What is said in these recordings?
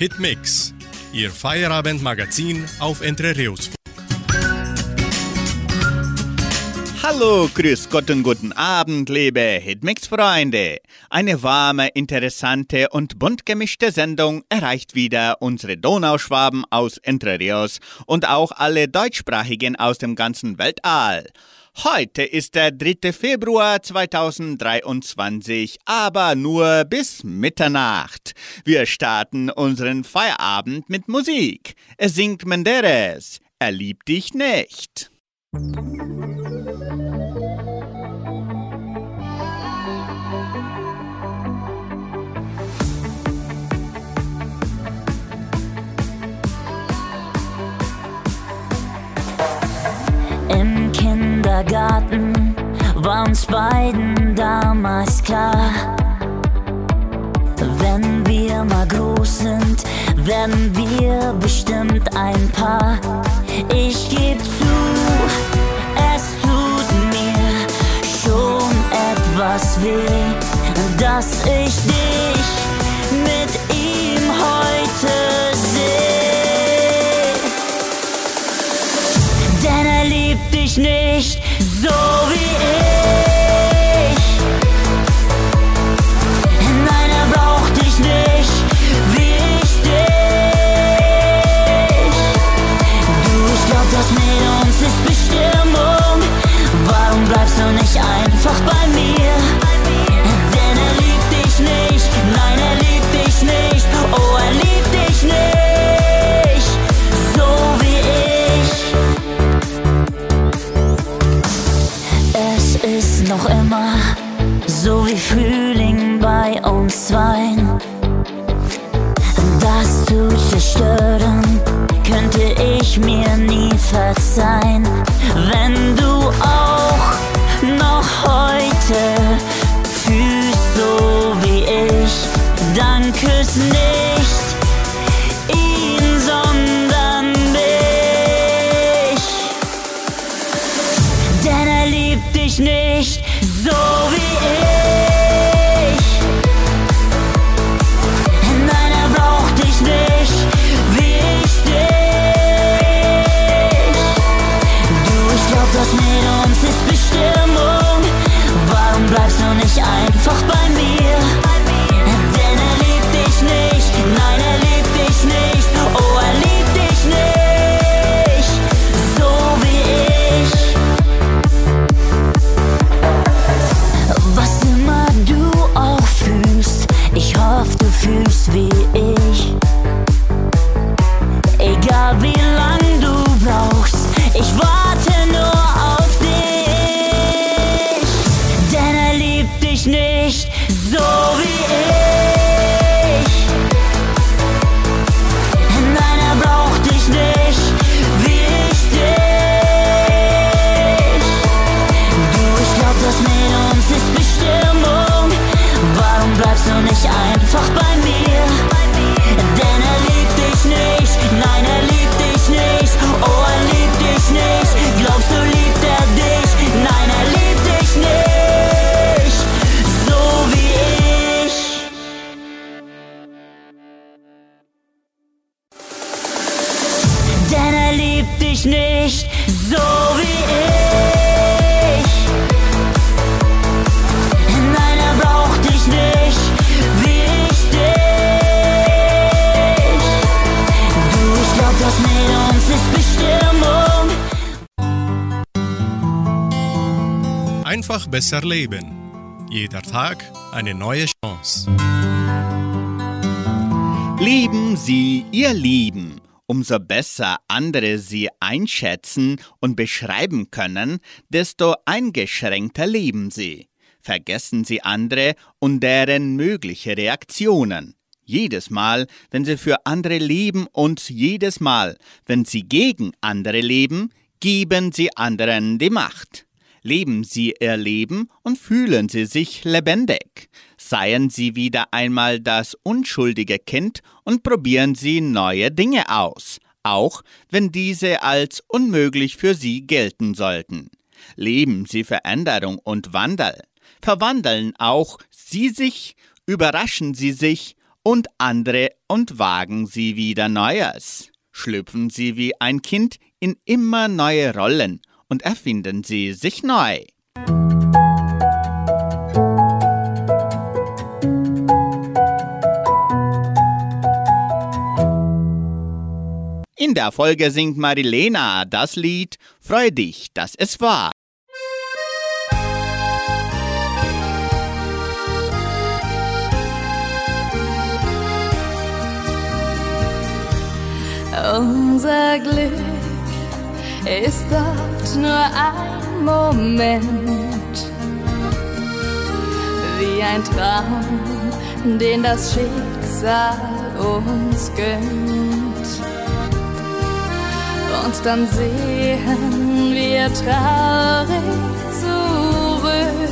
Hitmix, Ihr Feierabendmagazin auf Entre Rios. Hallo, grüß Gott und guten Abend, liebe Hitmix-Freunde. Eine warme, interessante und bunt gemischte Sendung erreicht wieder unsere Donauschwaben aus Entre Rios und auch alle Deutschsprachigen aus dem ganzen Weltall. Heute ist der 3. Februar 2023, aber nur bis Mitternacht. Wir starten unseren Feierabend mit Musik. Es singt Menderes. Er liebt dich nicht. Im Kindergarten war uns beiden damals klar, wenn wir mal groß sind, werden wir bestimmt ein Paar. Ich geb zu, es tut mir schon etwas weh, dass ich dich mit ihm heute sehe. Denn er liebt dich nicht so wie. Mit uns ist Bestimmung. Einfach besser leben. Jeder Tag eine neue Chance. Lieben Sie Ihr Lieben. Umso besser andere Sie einschätzen und beschreiben können, desto eingeschränkter leben Sie. Vergessen Sie andere und deren mögliche Reaktionen. Jedes Mal, wenn Sie für andere leben und jedes Mal, wenn Sie gegen andere leben, geben Sie anderen die Macht. Leben Sie Ihr Leben und fühlen Sie sich lebendig. Seien Sie wieder einmal das unschuldige Kind und probieren Sie neue Dinge aus, auch wenn diese als unmöglich für Sie gelten sollten. Leben Sie Veränderung und Wandel. Verwandeln auch Sie sich, überraschen Sie sich und andere und wagen Sie wieder Neues. Schlüpfen Sie wie ein Kind in immer neue Rollen und erfinden Sie sich neu. In der Folge singt Marilena das Lied Freu dich, dass es war. Unser Glück ist oft nur ein Moment, wie ein Traum, den das Schicksal uns gönnt. Und dann sehen wir traurig zurück,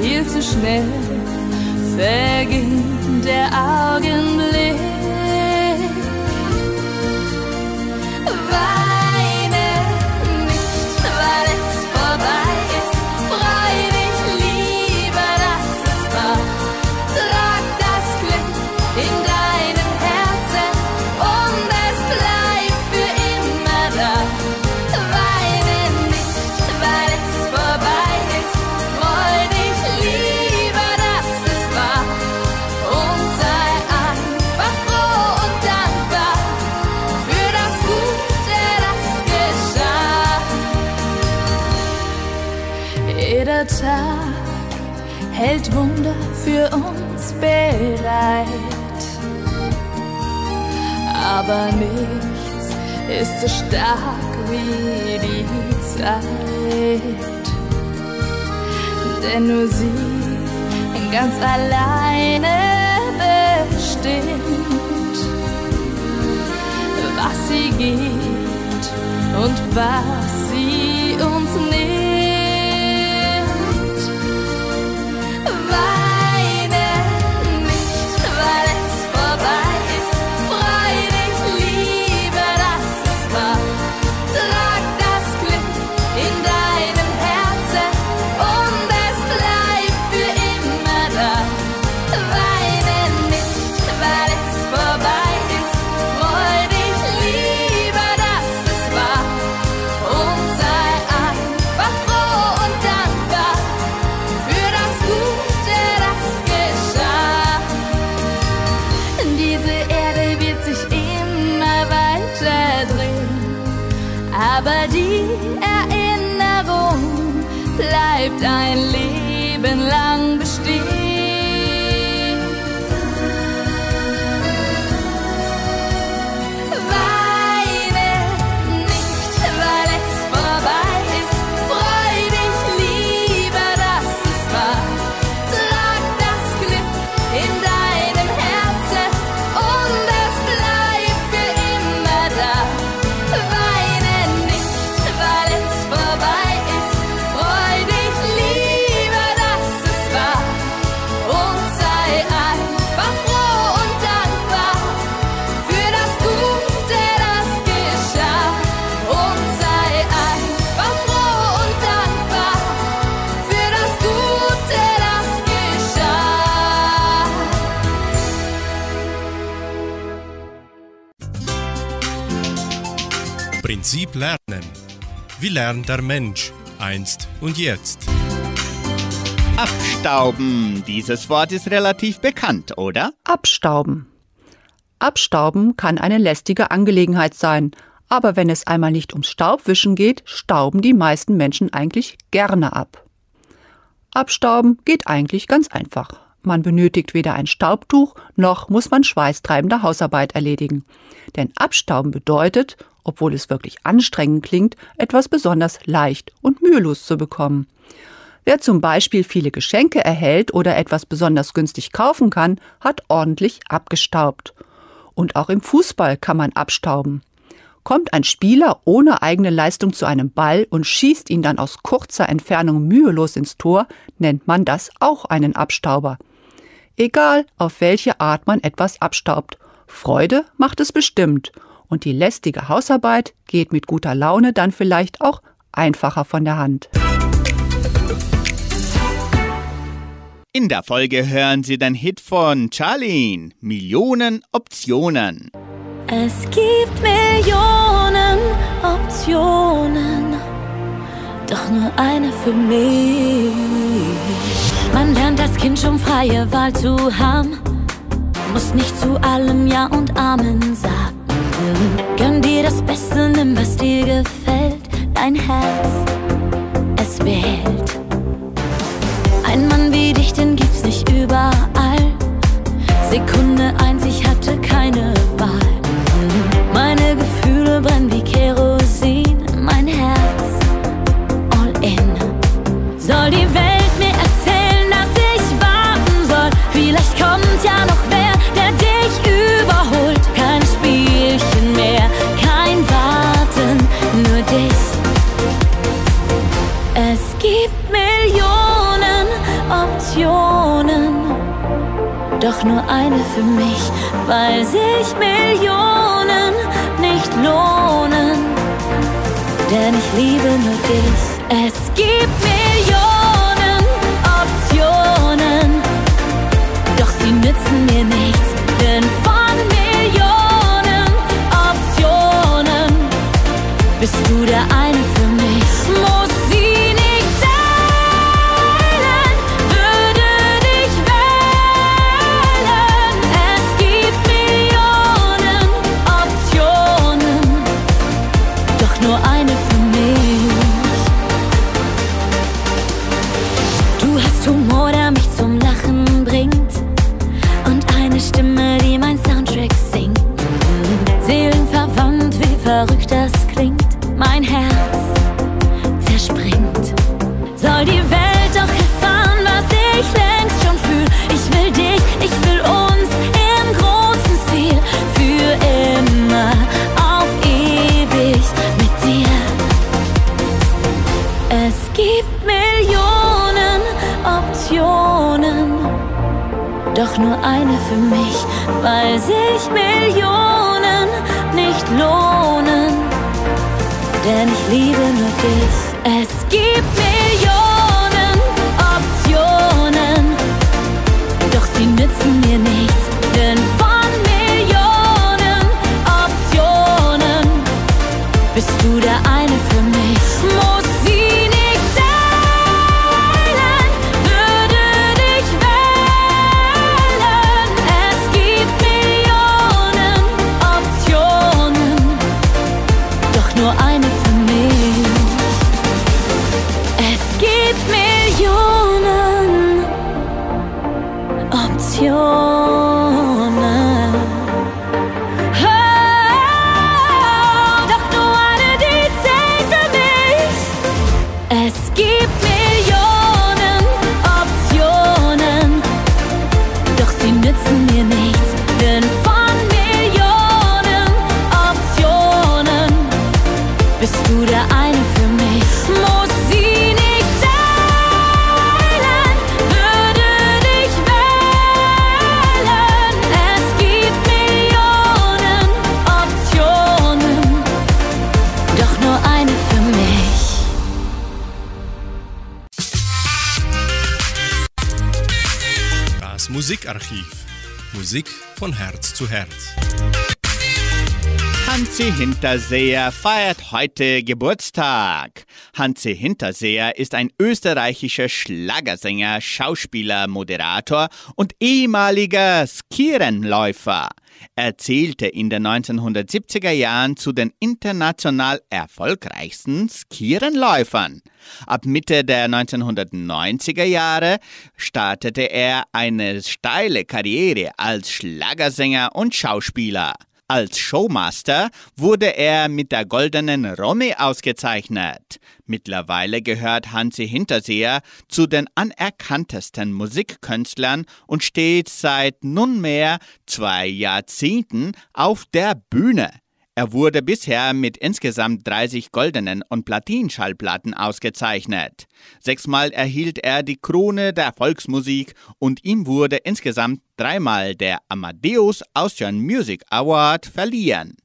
viel zu schnell verging der Augenblick. Bereit. Aber nichts ist so stark wie die Zeit. Denn nur sie ganz alleine bestimmt, was sie gibt und was sie uns nimmt. Wie lernt der Mensch einst und jetzt? Abstauben. Dieses Wort ist relativ bekannt, oder? Abstauben. Abstauben kann eine lästige Angelegenheit sein, aber wenn es einmal nicht ums Staubwischen geht, stauben die meisten Menschen eigentlich gerne ab. Abstauben geht eigentlich ganz einfach. Man benötigt weder ein Staubtuch, noch muss man schweißtreibende Hausarbeit erledigen. Denn Abstauben bedeutet, obwohl es wirklich anstrengend klingt, etwas besonders leicht und mühelos zu bekommen. Wer zum Beispiel viele Geschenke erhält oder etwas besonders günstig kaufen kann, hat ordentlich abgestaubt. Und auch im Fußball kann man abstauben. Kommt ein Spieler ohne eigene Leistung zu einem Ball und schießt ihn dann aus kurzer Entfernung mühelos ins Tor, nennt man das auch einen Abstauber. Egal, auf welche Art man etwas abstaubt. Freude macht es bestimmt und die lästige Hausarbeit geht mit guter Laune dann vielleicht auch einfacher von der Hand. In der Folge hören Sie den Hit von Charlene, Millionen Optionen. Es gibt Millionen Optionen, doch nur eine für mich. Man lernt als Kind schon freie Wahl zu haben, muss nicht zu allem Ja und Amen sagen. Gönn dir das Beste, nimm was dir gefällt, dein Herz, es wählt. Ein Mann wie dich, den gibt's nicht überall. Sekunde eins, ich hatte keine Wahl. Meine Gefühle brennen wie Kerosin, doch nur eine für mich, weil sich Millionen nicht lohnen. Denn ich liebe nur dich. Es gibt Millionen Optionen, doch sie nützen mir nichts. Denn von von Herz zu Herz. Hansi Hinterseher feiert heute Geburtstag. Hansi Hinterseher ist ein österreichischer Schlagersänger, Schauspieler, Moderator und ehemaliger Skierenläufer. Er zählte in den 1970er Jahren zu den international erfolgreichsten Skierenläufern. Ab Mitte der 1990er Jahre startete er eine steile Karriere als Schlagersänger und Schauspieler. Als Showmaster wurde er mit der Goldenen Romy ausgezeichnet. Mittlerweile gehört Hansi Hinterseher zu den anerkanntesten Musikkünstlern und steht seit nunmehr zwei Jahrzehnten auf der Bühne. Er wurde bisher mit insgesamt 30 goldenen und Platinschallplatten ausgezeichnet. Sechsmal erhielt er die Krone der Volksmusik und ihm wurde insgesamt dreimal der Amadeus Austrian Music Award verliehen.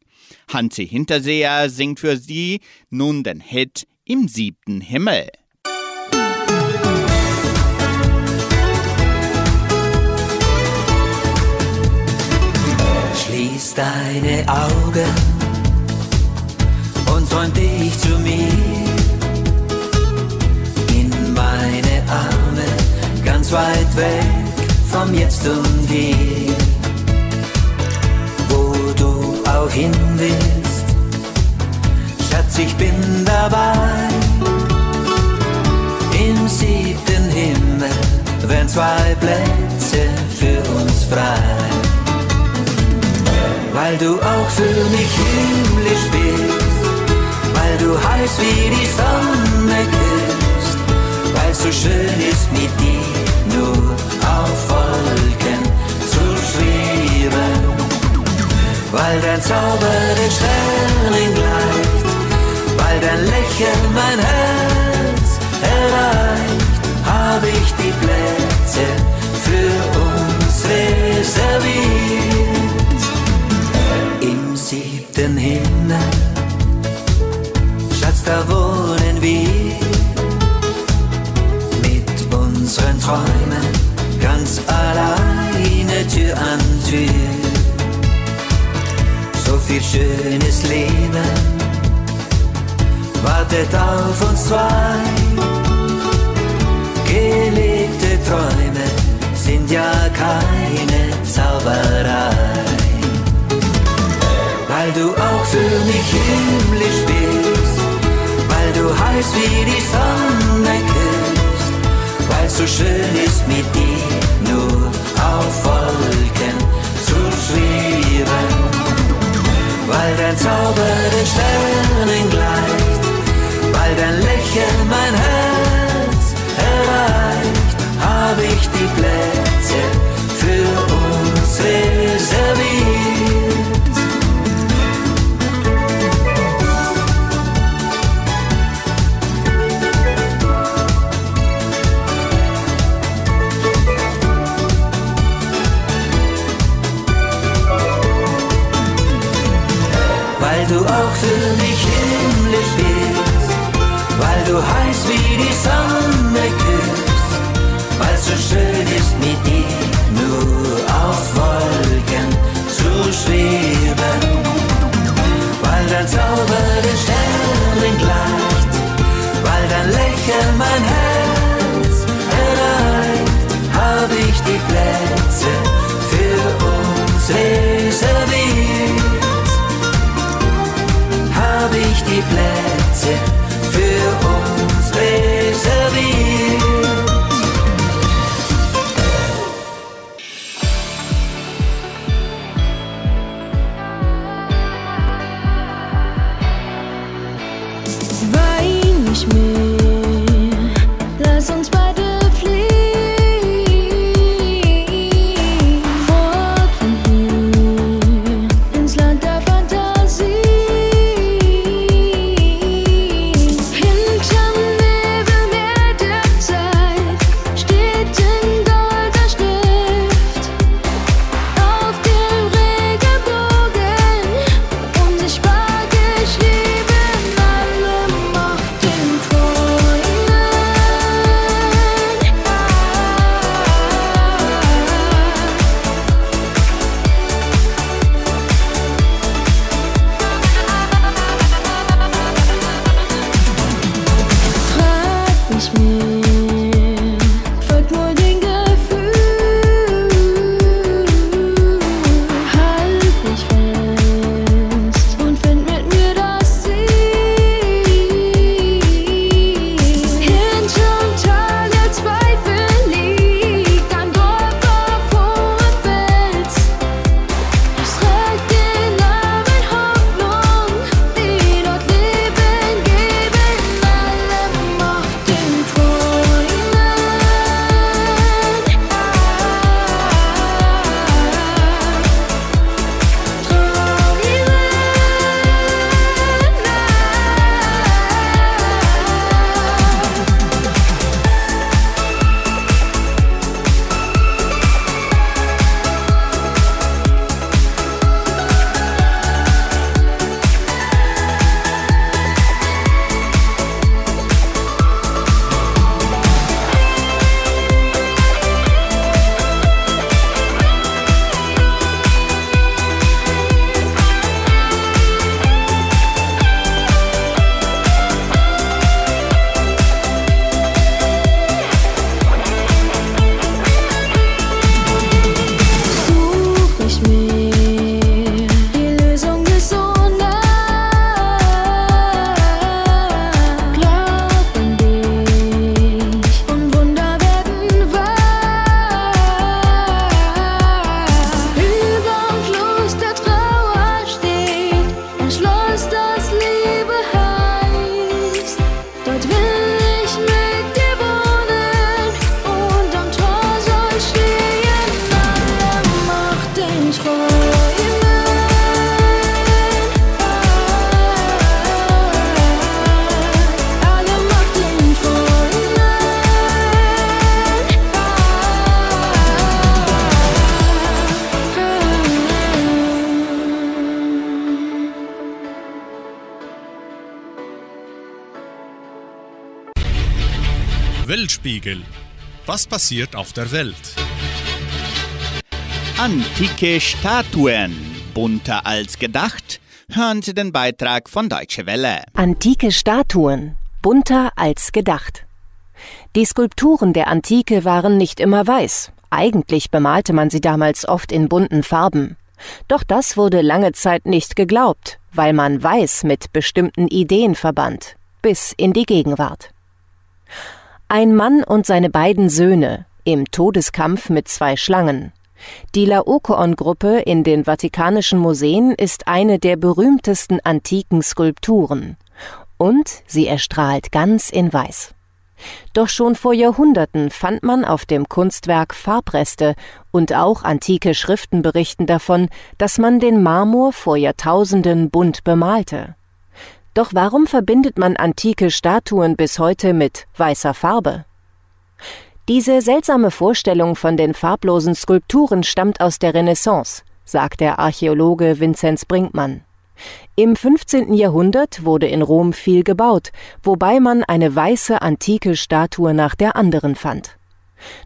Hansi Hinterseher singt für sie nun den Hit im siebten Himmel. Schließ deine Augen träum dich zu mir in meine Arme, ganz weit weg vom Jetzt und Hier. Wo du auch hin willst, Schatz, ich bin dabei. Im siebten Himmel wären zwei Plätze für uns frei. Weil du auch für mich himmlisch bist, weil du heiß wie die Sonne küsst, weil so schön ist mit dir nur auf Wolken zu schweben. Weil dein Zauber den Sternen gleicht, weil dein Lächeln mein Herz erreicht, hab ich die Plätze für uns reserviert. Im siebten Himmel, da wohnen wir mit unseren Träumen ganz alleine Tür an Tür. So viel schönes Leben wartet auf uns zwei. Gelebte Träume sind ja keine Zauberei. Weil du auch für mich himmlisch bist, du heiß wie die Sonne küsst, weil so schön ist mit dir nur auf Wolken zu schweben. Weil dein Zauber den Sternen gleicht, weil dein Lächeln mein Herz erreicht, Weltspiegel. Was passiert auf der Welt? Antike Statuen, bunter als gedacht. Hören Sie den Beitrag von Deutsche Welle. Antike Statuen, bunter als gedacht. Die Skulpturen der Antike waren nicht immer weiß. Eigentlich bemalte man sie damals oft in bunten Farben. Doch das wurde lange Zeit nicht geglaubt, weil man Weiß mit bestimmten Ideen verband, bis in die Gegenwart. Ein Mann und seine beiden Söhne im Todeskampf mit zwei Schlangen. Die Laokoon-Gruppe in den Vatikanischen Museen ist eine der berühmtesten antiken Skulpturen. Und sie erstrahlt ganz in Weiß. Doch schon vor Jahrhunderten fand man auf dem Kunstwerk Farbreste und auch antike Schriften berichten davon, dass man den Marmor vor Jahrtausenden bunt bemalte. Doch warum verbindet man antike Statuen bis heute mit weißer Farbe? Diese seltsame Vorstellung von den farblosen Skulpturen stammt aus der Renaissance, sagt der Archäologe Vinzenz Brinkmann. Im 15. Jahrhundert wurde in Rom viel gebaut, wobei man eine weiße antike Statue nach der anderen fand.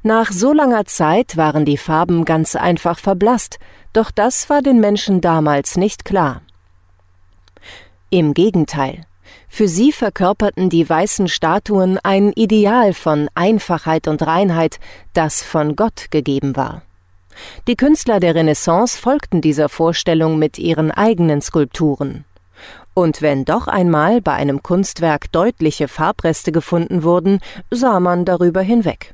Nach so langer Zeit waren die Farben ganz einfach verblasst, doch das war den Menschen damals nicht klar. Im Gegenteil, für sie verkörperten die weißen Statuen ein Ideal von Einfachheit und Reinheit, das von Gott gegeben war. Die Künstler der Renaissance folgten dieser Vorstellung mit ihren eigenen Skulpturen. Und wenn doch einmal bei einem Kunstwerk deutliche Farbreste gefunden wurden, sah man darüber hinweg.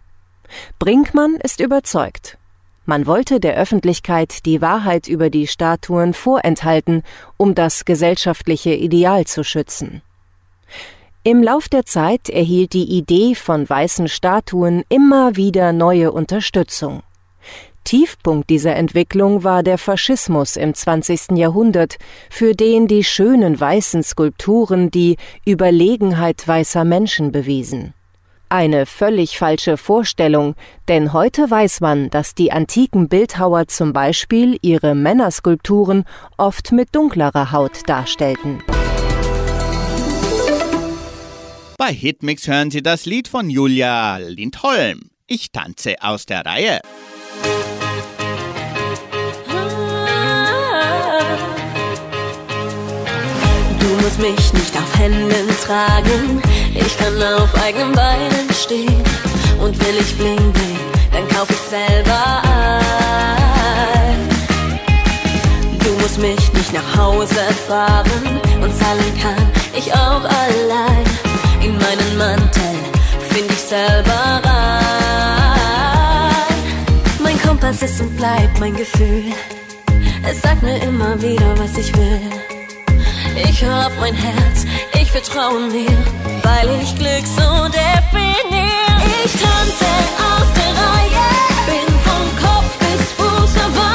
Brinkmann ist überzeugt. Man wollte der Öffentlichkeit die Wahrheit über die Statuen vorenthalten, um das gesellschaftliche Ideal zu schützen. Im Lauf der Zeit erhielt die Idee von weißen Statuen immer wieder neue Unterstützung. Tiefpunkt dieser Entwicklung war der Faschismus im 20. Jahrhundert, für den die schönen weißen Skulpturen die Überlegenheit weißer Menschen bewiesen. Eine völlig falsche Vorstellung, denn heute weiß man, dass die antiken Bildhauer zum Beispiel ihre Männerskulpturen oft mit dunklerer Haut darstellten. Bei Hitmix hören Sie das Lied von Julia Lindholm. Ich tanze aus der Reihe. Du musst mich nicht auf Händen tragen, ich kann auf eigenen Beinen stehen. Und will ich bling bling, dann kauf ich selber ein. Du musst mich nicht nach Hause fahren und zahlen kann ich auch allein. In meinen Mantel find ich selber rein. Mein Kompass ist und bleibt mein Gefühl. Es sagt mir immer wieder, was ich will. Ich hör auf mein Herz, ich vertraue mir, weil ich Glück so definiere. Ich tanze aus der Reihe, bin vom Kopf bis Fuß für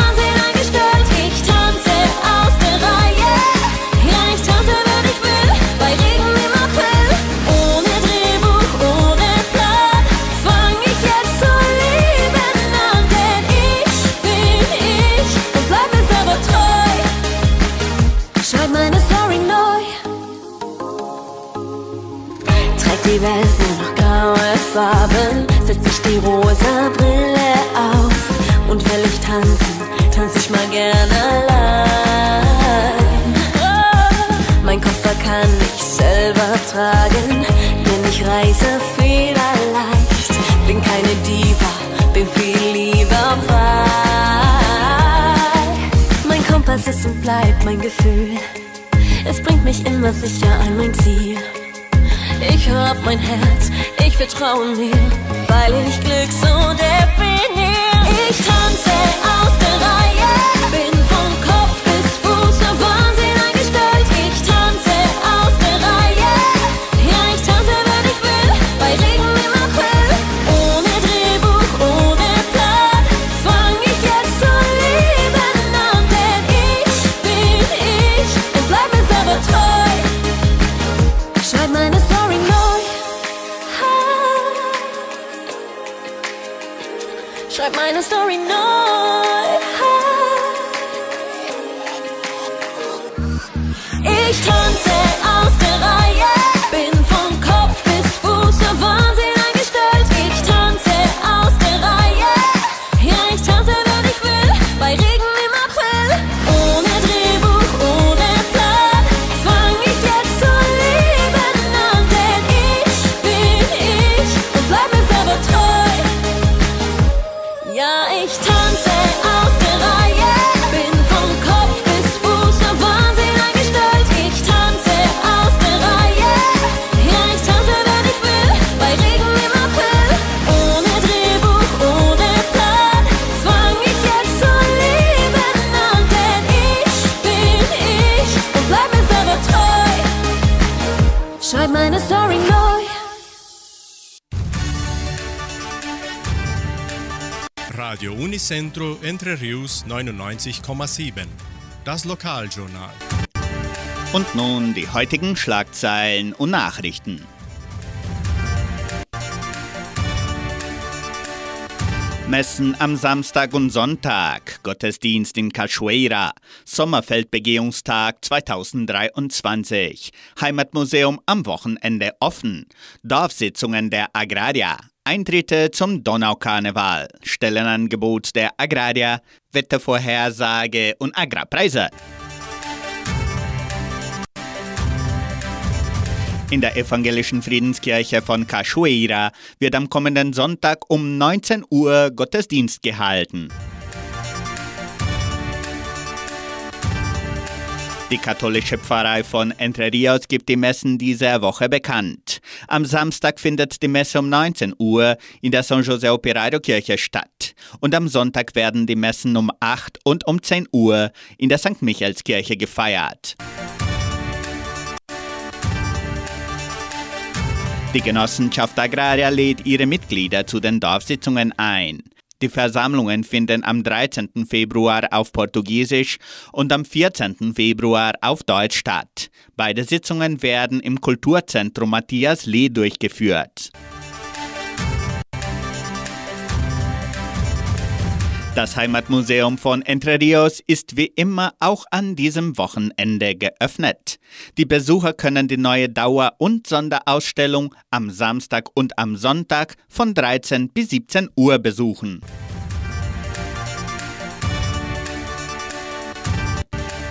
ich vertraue mir, weil ich Unicentro Entre Rius 99,7. Das Lokaljournal. Und nun die heutigen Schlagzeilen und Nachrichten. Messen am Samstag und Sonntag, Gottesdienst in Cachoeira, Sommerfeldbegehungstag 2023, Heimatmuseum am Wochenende offen, Dorfsitzungen der Agraria, Eintritte zum Donaukarneval, Stellenangebot der Agraria, Wettervorhersage und Agrarpreise. In der evangelischen Friedenskirche von Cachoeira wird am kommenden Sonntag um 19 Uhr Gottesdienst gehalten. Die katholische Pfarrei von Entre Rios gibt die Messen dieser Woche bekannt. Am Samstag findet die Messe um 19 Uhr in der San José Operario Kirche statt. Und am Sonntag werden die Messen um 8 und um 10 Uhr in der St. Michaelskirche gefeiert. Die Genossenschaft Agraria lädt ihre Mitglieder zu den Dorfsitzungen ein. Die Versammlungen finden am 13. Februar auf Portugiesisch und am 14. Februar auf Deutsch statt. Beide Sitzungen werden im Kulturzentrum Matthias Lee durchgeführt. Das Heimatmuseum von Entre Rios ist wie immer auch an diesem Wochenende geöffnet. Die Besucher können die neue Dauer- und Sonderausstellung am Samstag und am Sonntag von 13 bis 17 Uhr besuchen.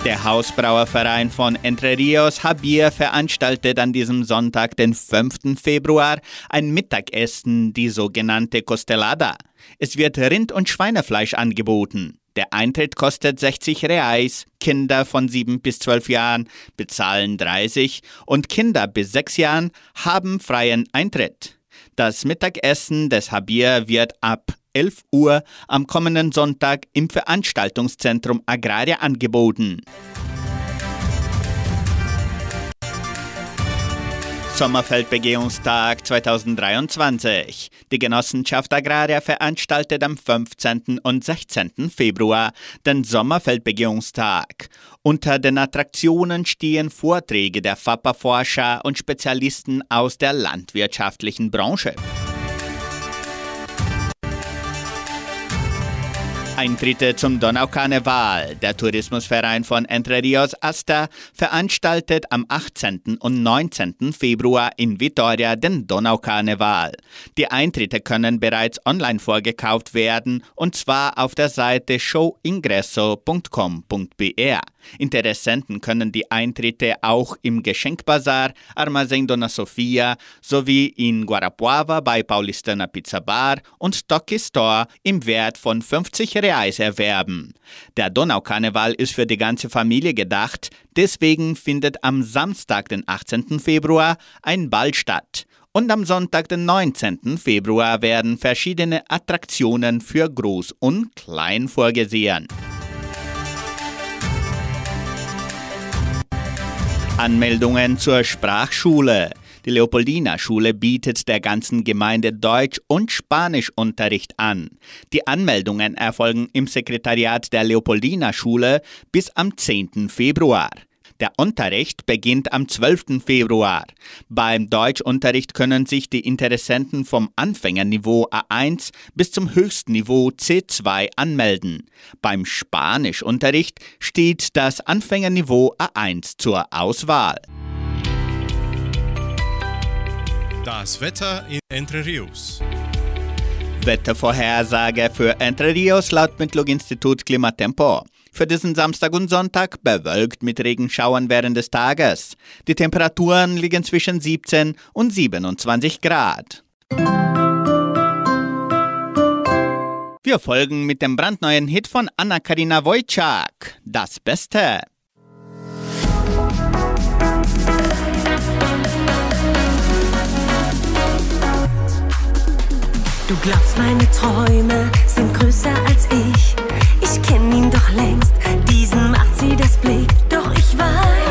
Der Hausbrauerverein von Entre Rios Habir veranstaltet an diesem Sonntag, den 5. Februar, ein Mittagessen, die sogenannte Costelada. Es wird Rind- und Schweinefleisch angeboten. Der Eintritt kostet 60 Reais, Kinder von 7 bis 12 Jahren bezahlen 30 und Kinder bis 6 Jahren haben freien Eintritt. Das Mittagessen des Habir wird ab 11 Uhr am kommenden Sonntag im Veranstaltungszentrum Agraria angeboten. Sommerfeldbegehungstag 2023. Die Genossenschaft Agraria veranstaltet am 15. und 16. Februar den Sommerfeldbegehungstag. Unter den Attraktionen stehen Vorträge der FAPA-Forscher und Spezialisten aus der landwirtschaftlichen Branche. Eintritte zum Donaukarneval. Der Tourismusverein von Entre Rios Asta veranstaltet am 18. und 19. Februar in Vitoria den Donaukarneval. Die Eintritte können bereits online vorgekauft werden und zwar auf der Seite showingresso.com.br. Interessenten können die Eintritte auch im Geschenkbazar Armazém Dona Sofia sowie in Guarapuava bei Paulistana Pizza Bar und Toki Store im Wert von 50 Reais erwerben. Der Donaukarneval ist für die ganze Familie gedacht, deswegen findet am Samstag, den 18. Februar, ein Ball statt. Und am Sonntag, den 19. Februar, werden verschiedene Attraktionen für Groß und Klein vorgesehen. Anmeldungen zur Sprachschule. Die Leopoldina Schule bietet der ganzen Gemeinde Deutsch- und Spanischunterricht an. Die Anmeldungen erfolgen im Sekretariat der Leopoldina Schule bis am 10. Februar. Der Unterricht beginnt am 12. Februar. Beim Deutschunterricht können sich die Interessenten vom Anfängerniveau A1 bis zum Höchstniveau C2 anmelden. Beim Spanischunterricht steht das Anfängerniveau A1 zur Auswahl. Das Wetter in Entre Rios. Wettervorhersage für Entre Rios laut Mittlung-Institut Klimatempo. Für diesen Samstag und Sonntag bewölkt mit Regenschauern während des Tages. Die Temperaturen liegen zwischen 17 und 27 Grad. Wir folgen mit dem brandneuen Hit von Anna-Karina Wojcik, Das Beste. Du glaubst, meine Träume sind größer als ich. Ich kenn ihn doch längst, diesen macht sie das Blick. Doch ich weiß.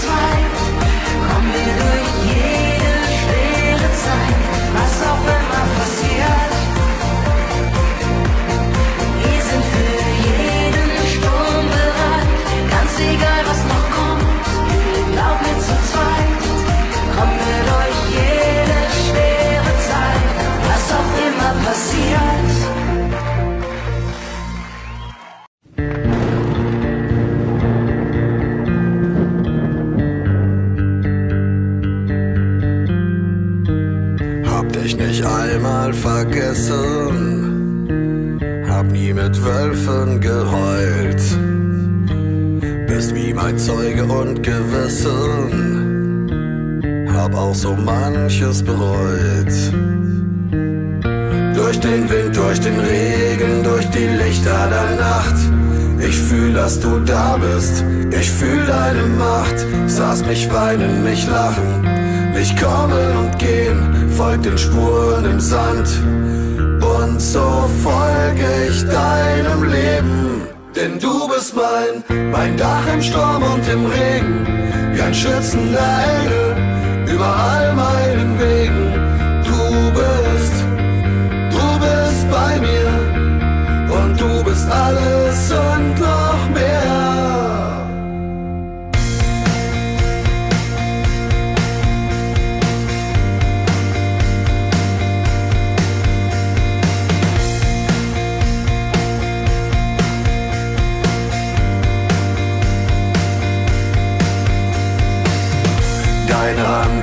time. Vergessen, hab nie mit Wölfen geheult. Bist wie mein Zeuge und Gewissen, hab auch so manches bereut. Durch den Wind, durch den Regen, durch die Lichter der Nacht. Ich fühl, dass du da bist, ich fühl deine Macht. Saß mich weinen, mich lachen, mich kommen und gehen, folg den Spuren im Sand. So folge ich deinem Leben. Denn du bist mein, mein Dach im Sturm und im Regen, wie ein schützender Engel über all meinen Wegen. Du bist, du bist bei mir und du bist alles und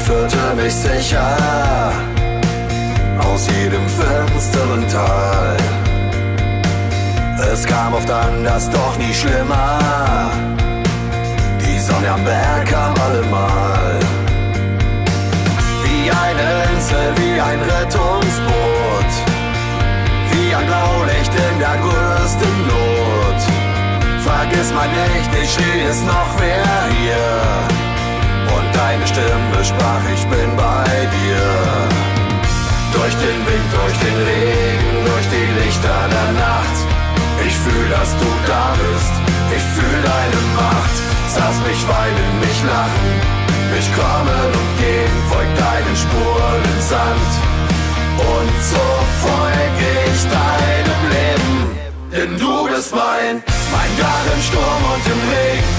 führte mich sicher aus jedem finsteren Tal. Es kam oft anders, doch nie schlimmer. Die Sonne am Berg kam allemal. Wie eine Insel, wie ein Rettungsboot. Wie ein Blaulicht in der größten Not. Vergiss mal nicht, ich schrie es noch wer hier. Deine Stimme sprach, ich bin bei dir. Durch den Wind, durch den Regen, durch die Lichter der Nacht. Ich fühl, dass du da bist, ich fühl deine Macht. Saß mich weinen, mich lachen, mich kommen und gehen, folg deinen Spuren im Sand. Und so folge ich deinem Leben, denn du bist mein, mein Dach im Sturm und im Regen,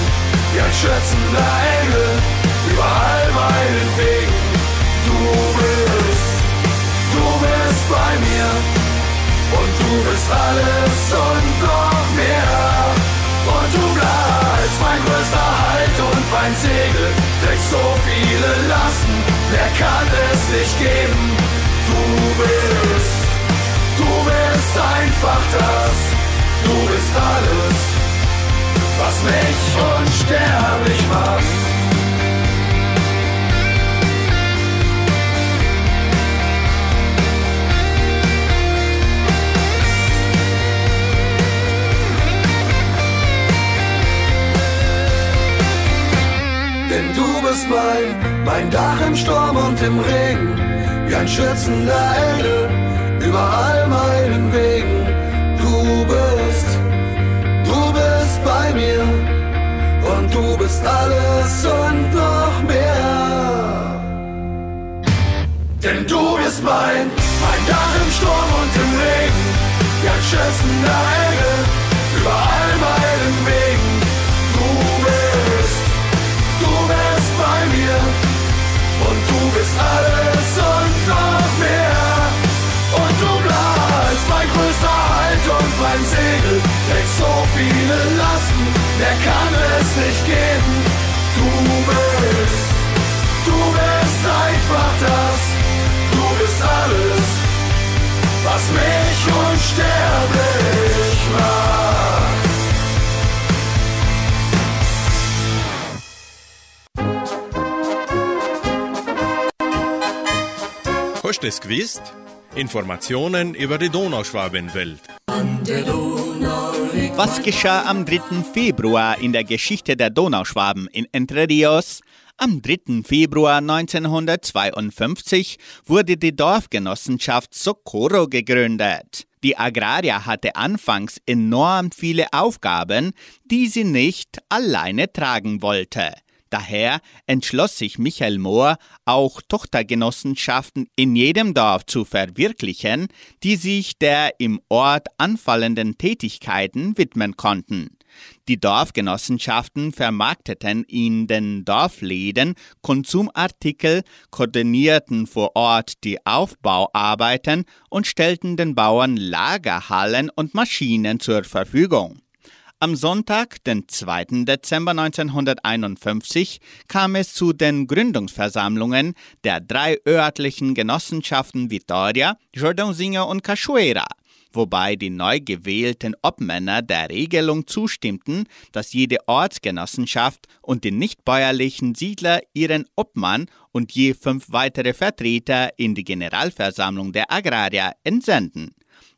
wie ein schützender Engel über all meinen Wegen. Du bist, du bist bei mir und du bist alles und noch mehr. Und du bleibst mein größter Halt und mein Segel, trägst so viele Lasten, wer kann es nicht geben? Du bist, du bist einfach das, du bist alles, was mich unsterblich macht. Denn du bist mein, mein Dach im Sturm und im Regen, wie ein schützender Engel über all meinen Wegen. Du bist, du bist bei mir und du bist alles und noch mehr. Denn du bist mein, mein Dach im Sturm und im Regen, wie ein schützender Engel bist alles und noch mehr. Und du bleibst mein größter Halt und beim Segel trägst so viele Lasten, der kann es nicht geben. Du bist, du bist einfach das, du bist alles, was mich unsterblich macht. Hast es gewusst? Informationen über die Donauschwabenwelt. Was geschah am 3. Februar in der Geschichte der Donauschwaben in Entre Rios? Am 3. Februar 1952 wurde die Dorfgenossenschaft Socorro gegründet. Die Agraria hatte anfangs enorm viele Aufgaben, die sie nicht alleine tragen wollte. Daher entschloss sich Michael Mohr, auch Tochtergenossenschaften in jedem Dorf zu verwirklichen, die sich der im Ort anfallenden Tätigkeiten widmen konnten. Die Dorfgenossenschaften vermarkteten in den Dorfläden Konsumartikel, koordinierten vor Ort die Aufbauarbeiten und stellten den Bauern Lagerhallen und Maschinen zur Verfügung. Am Sonntag, den 2. Dezember 1951, kam es zu den Gründungsversammlungen der drei örtlichen Genossenschaften Vitoria, Jordãozinho und Cachoeira, wobei die neu gewählten Obmänner der Regelung zustimmten, dass jede Ortsgenossenschaft und die nichtbäuerlichen Siedler ihren Obmann und je fünf weitere Vertreter in die Generalversammlung der Agrarier entsenden.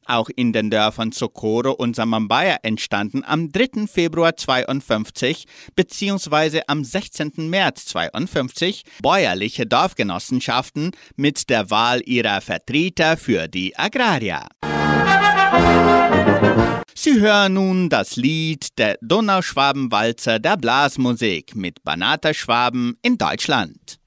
Auch in den Dörfern Socorro und Samambaya entstanden am 3. Februar 52 bzw. am 16. März 52 bäuerliche Dorfgenossenschaften mit der Wahl ihrer Vertreter für die Agrarier. Sie hören nun das Lied der Donauschwabenwalzer der Blasmusik mit Banata Schwaben in Deutschland.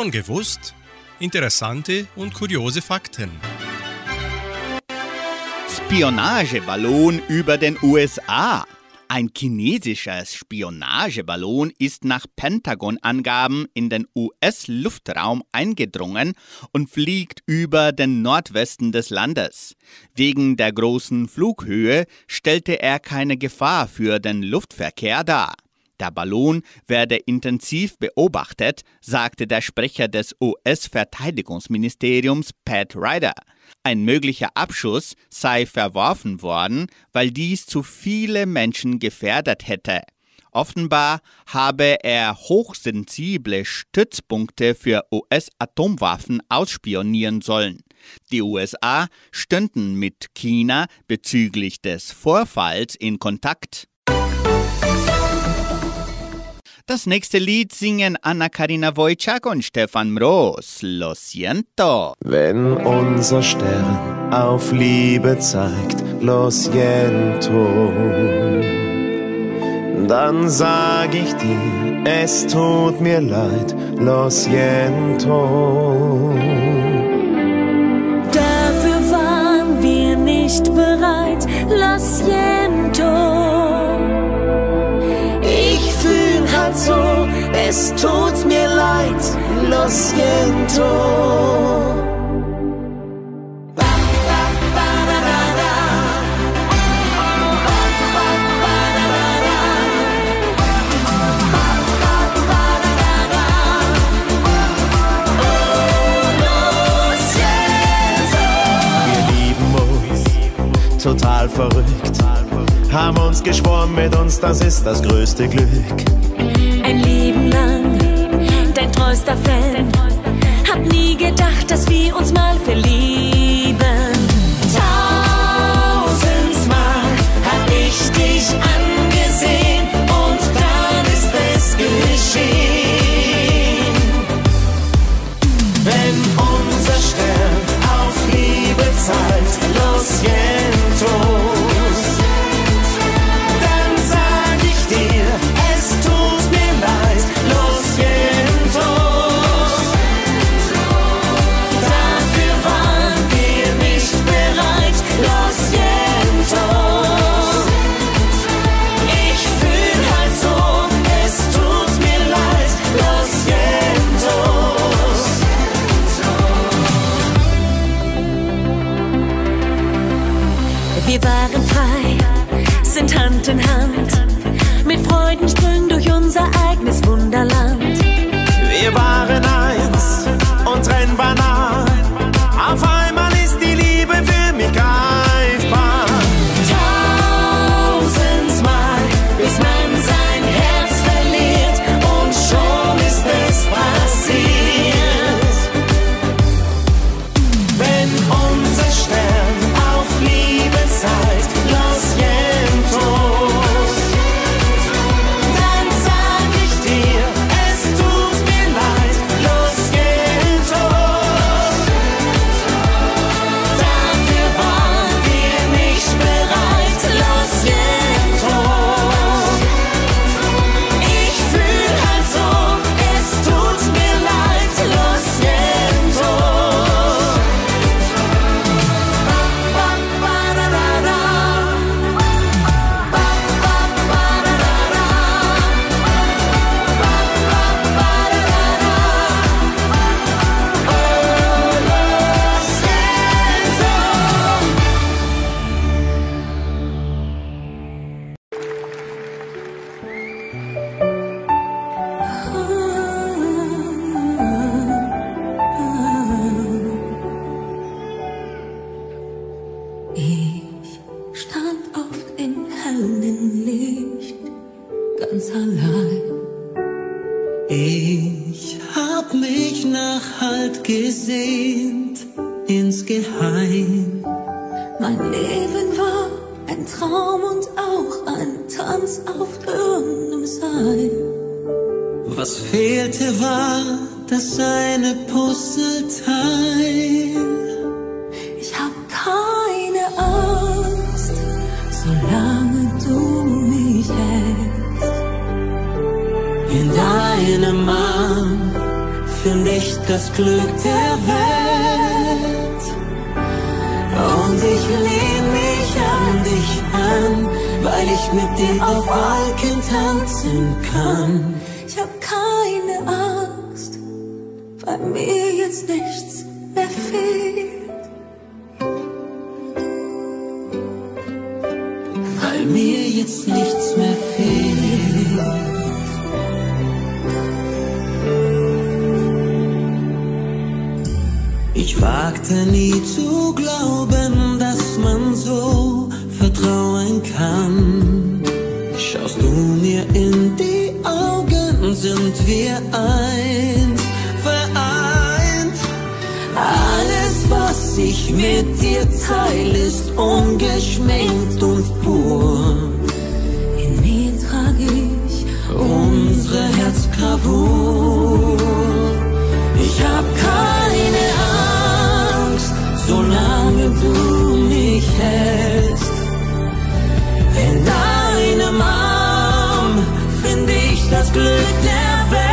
Schon gewusst? Interessante und kuriose Fakten. Spionageballon über den USA. Ein chinesischer Spionageballon ist nach Pentagon-Angaben in den US-Luftraum eingedrungen und fliegt über den Nordwesten des Landes. Wegen der großen Flughöhe stellte er keine Gefahr für den Luftverkehr dar. Der Ballon werde intensiv beobachtet, sagte der Sprecher des US-Verteidigungsministeriums Pat Ryder. Ein möglicher Abschuss sei verworfen worden, weil dies zu viele Menschen gefährdet hätte. Offenbar habe er hochsensible Stützpunkte für US-Atomwaffen ausspionieren sollen. Die USA stünden mit China bezüglich des Vorfalls in Kontakt. Das nächste Lied singen Anna-Karina Wojciak und Stefan Mroos. Lo siento. Wenn unser Stern auf Liebe zeigt, lo siento, dann sag ich dir, es tut mir leid, lo siento. Dafür waren wir nicht bereit, lo siento. Halt es tut mir leid, lo siento. Total verrückt, haben uns geschworen mit uns, das ist das größte Glück. Treuster Fan. Hab nie gedacht, dass wir uns mal verlieben. Tausendmal hab ich dich angesehen und dann ist es geschehen. Wenn unser Stern auf Liebe zeigt, lo siento, sind Hand in Hand, mit Freudensprüngen durch unser eigenes Wunderland. Puzzleteil. Ich hab keine Angst, solange du mich hältst. In deinem Arm find ich das Glück der Welt. Und ich lehn mich an dich an, weil ich mit dir auf Wolken tanzen kann. Ich hab keine Angst, weil mir wagte nie zu glauben, dass man so vertrauen kann. Schaust du mir in die Augen, sind wir eins, vereint. Alles, was ich mit dir teile, ist ungeschminkt Der Welt.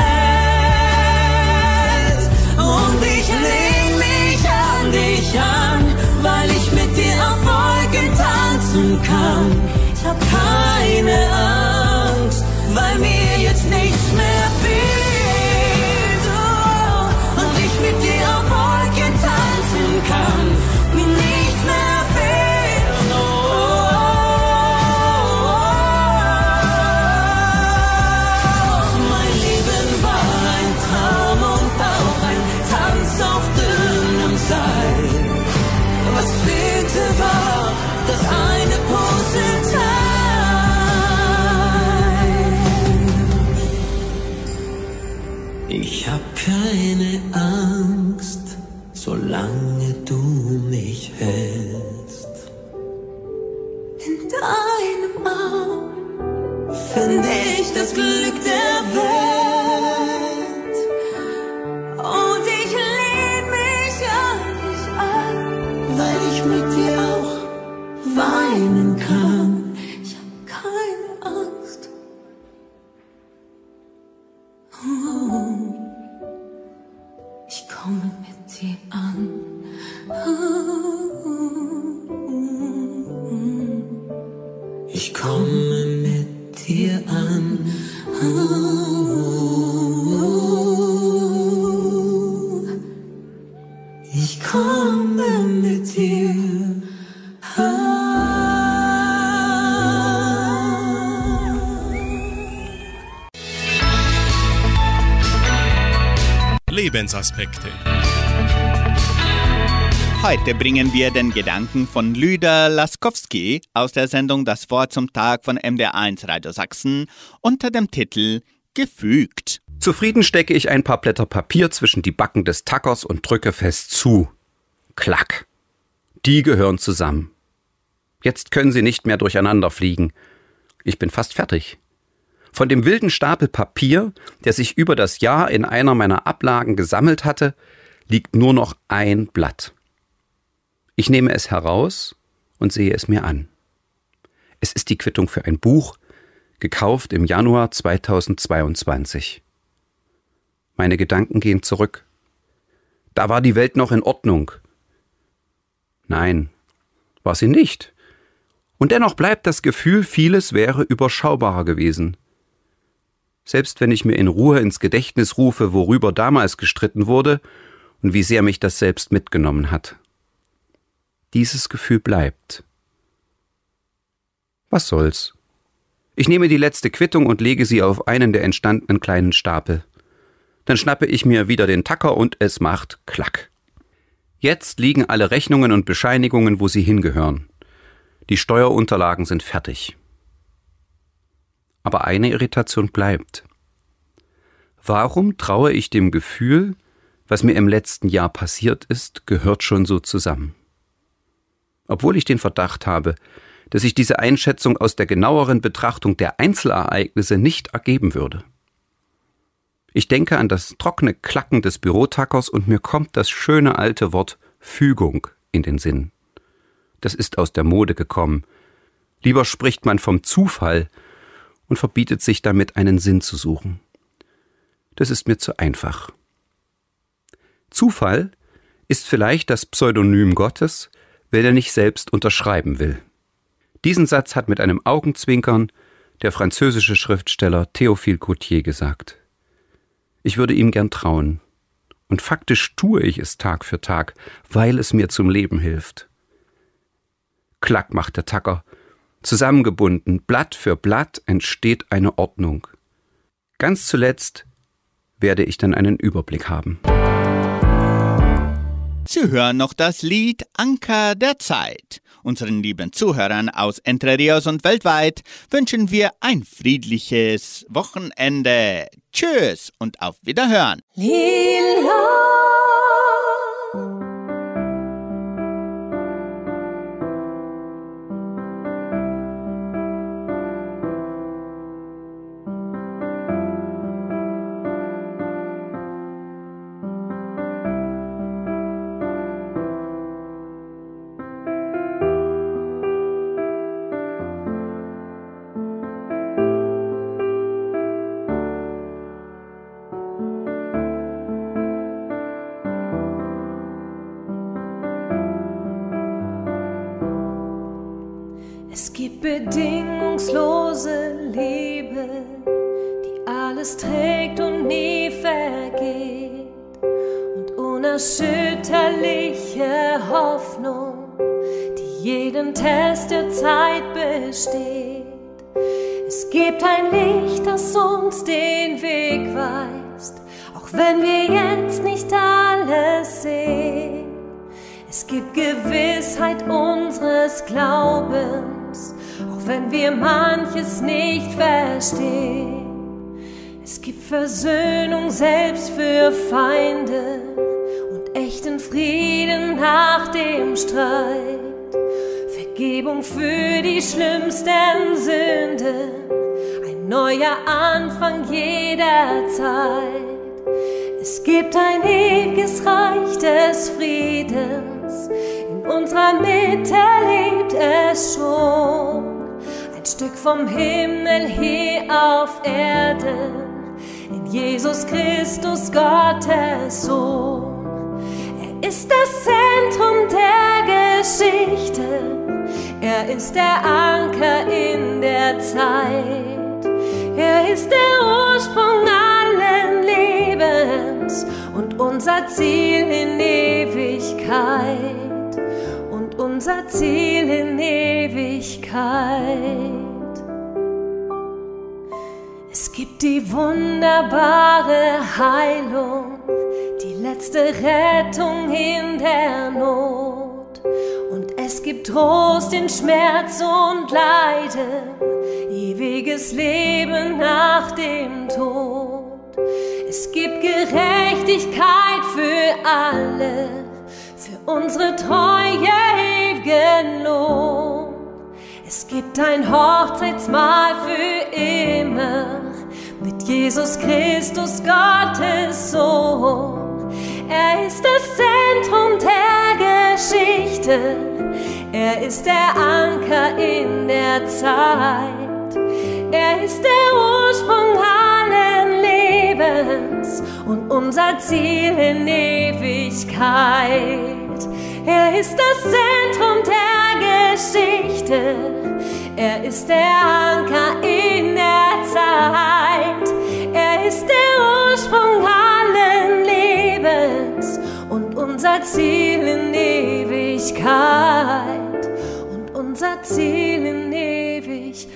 Und ich lehn mich an dich an, weil ich mit dir auf Wolken tanzen kann. Ich hab keine Angst, weil mir jetzt nichts mehr Heute bringen wir den Gedanken von Lüder Laskowski aus der Sendung Das Wort zum Tag von MDR1 Radio Sachsen unter dem Titel Gefügt. Zufrieden stecke ich ein paar Blätter Papier zwischen die Backen des Tackers und drücke fest zu. Klack. Die gehören zusammen. Jetzt können sie nicht mehr durcheinander fliegen. Ich bin fast fertig. Von dem wilden Stapel Papier, der sich über das Jahr in einer meiner Ablagen gesammelt hatte, liegt nur noch ein Blatt. Ich nehme es heraus und sehe es mir an. Es ist die Quittung für ein Buch, gekauft im Januar 2022. Meine Gedanken gehen zurück. Da war die Welt noch in Ordnung. Nein, war sie nicht. Und dennoch bleibt das Gefühl, vieles wäre überschaubarer gewesen. Selbst wenn ich mir in Ruhe ins Gedächtnis rufe, worüber damals gestritten wurde und wie sehr mich das selbst mitgenommen hat. Dieses Gefühl bleibt. Was soll's? Ich nehme die letzte Quittung und lege sie auf einen der entstandenen kleinen Stapel. Dann schnappe ich mir wieder den Tacker und es macht Klack. Jetzt liegen alle Rechnungen und Bescheinigungen, wo sie hingehören. Die Steuerunterlagen sind fertig. Aber eine Irritation bleibt. Warum traue ich dem Gefühl, was mir im letzten Jahr passiert ist, gehört schon so zusammen? Obwohl ich den Verdacht habe, dass sich diese Einschätzung aus der genaueren Betrachtung der Einzelereignisse nicht ergeben würde. Ich denke an das trockene Klacken des Bürotackers und mir kommt das schöne alte Wort Fügung in den Sinn. Das ist aus der Mode gekommen. Lieber spricht man vom Zufall und verbietet sich damit einen Sinn zu suchen. Das ist mir zu einfach. Zufall ist vielleicht das Pseudonym Gottes, weil er nicht selbst unterschreiben will. Diesen Satz hat mit einem Augenzwinkern der französische Schriftsteller Théophile Gautier gesagt. Ich würde ihm gern trauen. Und faktisch tue ich es Tag für Tag, weil es mir zum Leben hilft. Klack macht der Tacker. Zusammengebunden, Blatt für Blatt entsteht eine Ordnung. Ganz zuletzt werde ich dann einen Überblick haben. Sie hören noch das Lied Anker der Zeit. Unseren lieben Zuhörern aus Entre Rios und weltweit wünschen wir ein friedliches Wochenende. Tschüss und auf Wiederhören. Lila. Verstehen. Es gibt Versöhnung selbst für Feinde und echten Frieden nach dem Streit. Vergebung für die schlimmsten Sünden, ein neuer Anfang jederzeit. Es gibt ein ewiges Reich des Friedens, in unserer Mitte lebt es schon. Ein Stück vom Himmel hier auf Erden, in Jesus Christus Gottes Sohn. Er ist das Zentrum der Geschichte, er ist der Anker in der Zeit, er ist der Ursprung allen Lebens und unser Ziel in Ewigkeit unser Ziel in Ewigkeit. Es gibt die wunderbare Heilung, die letzte Rettung in der Not. Und es gibt Trost in Schmerz und Leiden, ewiges Leben nach dem Tod. Es gibt Gerechtigkeit für alle, unsere treue ewigen Lohn. Es gibt ein Hochzeitsmahl für immer mit Jesus Christus, Gottes Sohn. Er ist das Zentrum der Geschichte, er ist der Anker in der Zeit, er ist der Ursprung allen Lebens und unser Ziel in Ewigkeit. Er ist das Zentrum der Geschichte, er ist der Anker in der Zeit, er ist der Ursprung allen Lebens und unser Ziel in Ewigkeit. Und unser Ziel in Ewigkeit.